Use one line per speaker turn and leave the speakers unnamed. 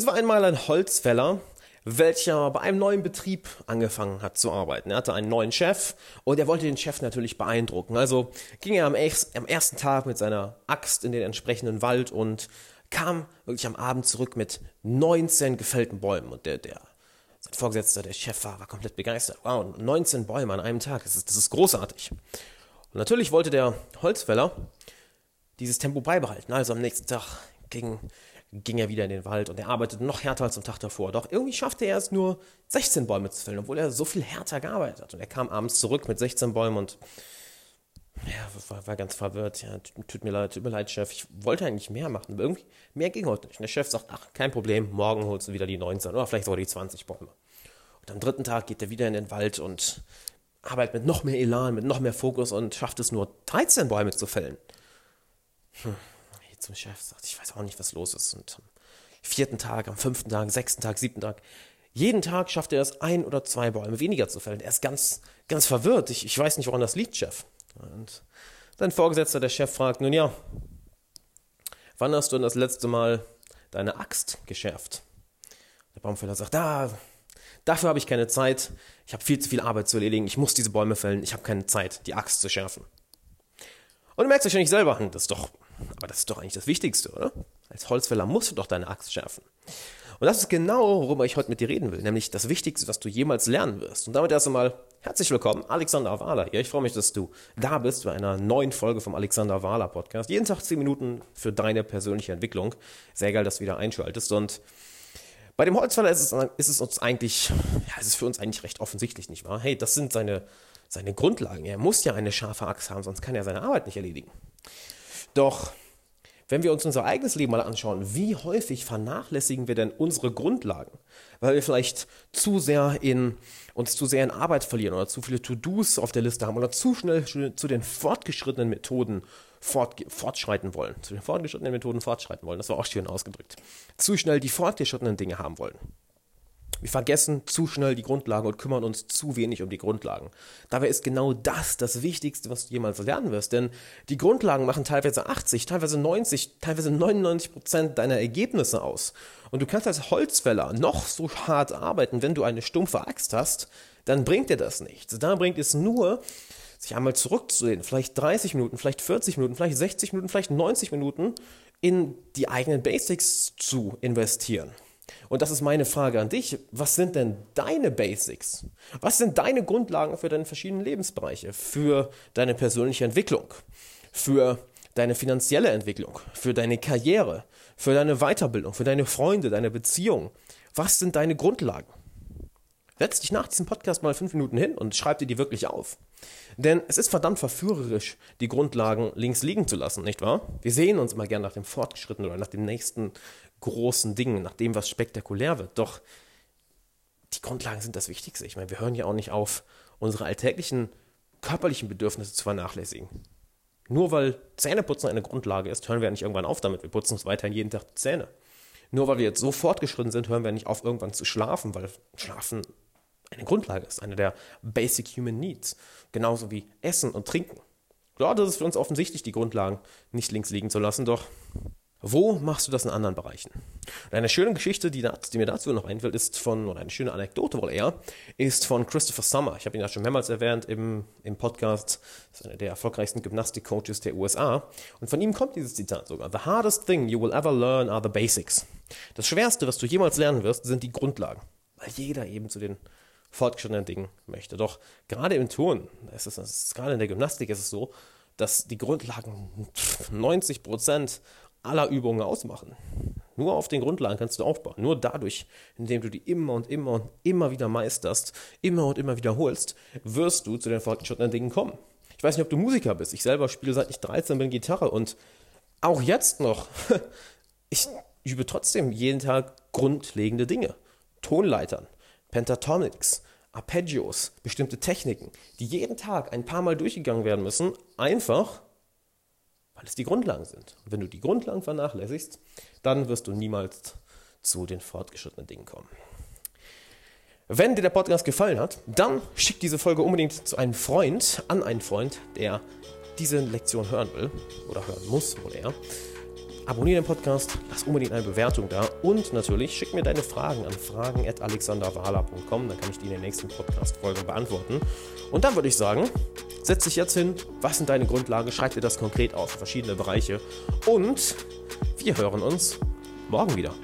Es war einmal ein Holzfäller, welcher bei einem neuen Betrieb angefangen hat zu arbeiten. Er hatte einen neuen Chef und er wollte den Chef natürlich beeindrucken. Also ging er am, ersten Tag mit seiner Axt in den entsprechenden Wald und kam wirklich am Abend zurück mit 19 gefällten Bäumen. Und der, der, sein Vorgesetzter, der Chef war, war komplett begeistert. Wow, 19 Bäume an einem Tag, das ist, das ist großartig. Und natürlich wollte der Holzfäller dieses Tempo beibehalten. Also am nächsten Tag ging ging er wieder in den Wald und er arbeitete noch härter als am Tag davor. Doch irgendwie schaffte er es nur 16 Bäume zu fällen, obwohl er so viel härter gearbeitet hat. Und er kam abends zurück mit 16 Bäumen und ja, war, war ganz verwirrt. Ja, tut mir leid, tut mir leid, Chef. Ich wollte eigentlich mehr machen, aber irgendwie mehr ging heute nicht. Und der Chef sagt, ach, kein Problem, morgen holst du wieder die 19 oder vielleicht sogar die 20 Bäume. Und am dritten Tag geht er wieder in den Wald und arbeitet mit noch mehr Elan, mit noch mehr Fokus und schafft es nur 13 Bäume zu fällen. Hm zum Chef, sagt, ich weiß auch nicht, was los ist. Und am vierten Tag, am fünften Tag, sechsten Tag, siebten Tag, jeden Tag schafft er es, ein oder zwei Bäume weniger zu fällen. Er ist ganz, ganz verwirrt. Ich, ich weiß nicht, woran das liegt, Chef. Und sein Vorgesetzter, der Chef, fragt, nun ja, wann hast du denn das letzte Mal deine Axt geschärft? Der Baumfäller sagt, ah, dafür habe ich keine Zeit. Ich habe viel zu viel Arbeit zu erledigen. Ich muss diese Bäume fällen. Ich habe keine Zeit, die Axt zu schärfen. Und du merkst wahrscheinlich selber, hm, das ist doch aber das ist doch eigentlich das Wichtigste, oder? Als Holzfäller musst du doch deine Axt schärfen. Und das ist genau, worüber ich heute mit dir reden will, nämlich das Wichtigste, was du jemals lernen wirst. Und damit erst einmal herzlich willkommen, Alexander Wahler hier. Ich freue mich, dass du da bist bei einer neuen Folge vom Alexander Wahler Podcast. Jeden Tag 10 Minuten für deine persönliche Entwicklung. Sehr geil, dass du wieder einschaltest. Und bei dem Holzfäller ist es, ist es uns eigentlich, ja, es ist für uns eigentlich recht offensichtlich, nicht wahr? Hey, das sind seine, seine Grundlagen. Er muss ja eine scharfe Axt haben, sonst kann er seine Arbeit nicht erledigen. Doch wenn wir uns unser eigenes Leben mal anschauen, wie häufig vernachlässigen wir denn unsere Grundlagen? Weil wir vielleicht zu sehr in uns zu sehr in Arbeit verlieren oder zu viele To-Dos auf der Liste haben oder zu schnell zu den fortgeschrittenen Methoden fort, fortschreiten wollen. Zu den fortgeschrittenen Methoden fortschreiten wollen. Das war auch schön ausgedrückt. Zu schnell die fortgeschrittenen Dinge haben wollen. Wir vergessen zu schnell die Grundlagen und kümmern uns zu wenig um die Grundlagen. Dabei ist genau das das Wichtigste, was du jemals lernen wirst. Denn die Grundlagen machen teilweise 80, teilweise 90, teilweise 99 Prozent deiner Ergebnisse aus. Und du kannst als Holzfäller noch so hart arbeiten, wenn du eine stumpfe Axt hast, dann bringt dir das nichts. Da bringt es nur, sich einmal zurückzulehnen, vielleicht 30 Minuten, vielleicht 40 Minuten, vielleicht 60 Minuten, vielleicht 90 Minuten in die eigenen Basics zu investieren. Und das ist meine Frage an dich. Was sind denn deine Basics? Was sind deine Grundlagen für deine verschiedenen Lebensbereiche? Für deine persönliche Entwicklung? Für deine finanzielle Entwicklung? Für deine Karriere? Für deine Weiterbildung? Für deine Freunde? Deine Beziehung? Was sind deine Grundlagen? Setz dich nach diesem Podcast mal fünf Minuten hin und schreib dir die wirklich auf. Denn es ist verdammt verführerisch, die Grundlagen links liegen zu lassen, nicht wahr? Wir sehen uns immer gern nach dem Fortgeschritten oder nach dem nächsten großen Dingen, nach dem, was spektakulär wird. Doch die Grundlagen sind das Wichtigste. Ich meine, wir hören ja auch nicht auf, unsere alltäglichen körperlichen Bedürfnisse zu vernachlässigen. Nur weil Zähneputzen eine Grundlage ist, hören wir ja nicht irgendwann auf damit. Wir putzen uns weiterhin jeden Tag die Zähne. Nur weil wir jetzt so fortgeschritten sind, hören wir nicht auf, irgendwann zu schlafen, weil Schlafen eine Grundlage ist, eine der Basic Human Needs. Genauso wie Essen und Trinken. Klar, das ist für uns offensichtlich, die Grundlagen nicht links liegen zu lassen, doch wo machst du das in anderen Bereichen? Und eine schöne Geschichte, die, die, mir dazu noch einfällt, ist von, oder eine schöne Anekdote wohl eher, ist von Christopher Summer. Ich habe ihn ja schon mehrmals erwähnt im, im Podcast. Das ist einer der erfolgreichsten Gymnastik-Coaches der USA. Und von ihm kommt dieses Zitat sogar. The hardest thing you will ever learn are the basics. Das Schwerste, was du jemals lernen wirst, sind die Grundlagen. Weil jeder eben zu den fortgeschrittenen Dingen möchte. Doch gerade im Turnen, es ist, es ist, gerade in der Gymnastik ist es so, dass die Grundlagen 90 Prozent aller Übungen ausmachen. Nur auf den Grundlagen kannst du aufbauen. Nur dadurch, indem du die immer und immer und immer wieder meisterst, immer und immer wiederholst, wirst du zu den fortgeschrittenen Dingen kommen. Ich weiß nicht, ob du Musiker bist. Ich selber spiele seit ich 13 bin Gitarre und auch jetzt noch. Ich übe trotzdem jeden Tag grundlegende Dinge. Tonleitern, Pentatonics, Arpeggios, bestimmte Techniken, die jeden Tag ein paar Mal durchgegangen werden müssen, einfach weil es die Grundlagen sind. Und wenn du die Grundlagen vernachlässigst, dann wirst du niemals zu den fortgeschrittenen Dingen kommen. Wenn dir der Podcast gefallen hat, dann schick diese Folge unbedingt zu einem Freund, an einen Freund, der diese Lektion hören will oder hören muss oder er. Abonniere den Podcast, lass unbedingt eine Bewertung da und natürlich schick mir deine Fragen an fragen.alexanderwahler.com, dann kann ich die in den nächsten Podcast-Folgen beantworten. Und dann würde ich sagen, setz dich jetzt hin, was sind deine Grundlagen, schreib dir das konkret auf, verschiedene Bereiche und wir hören uns morgen wieder.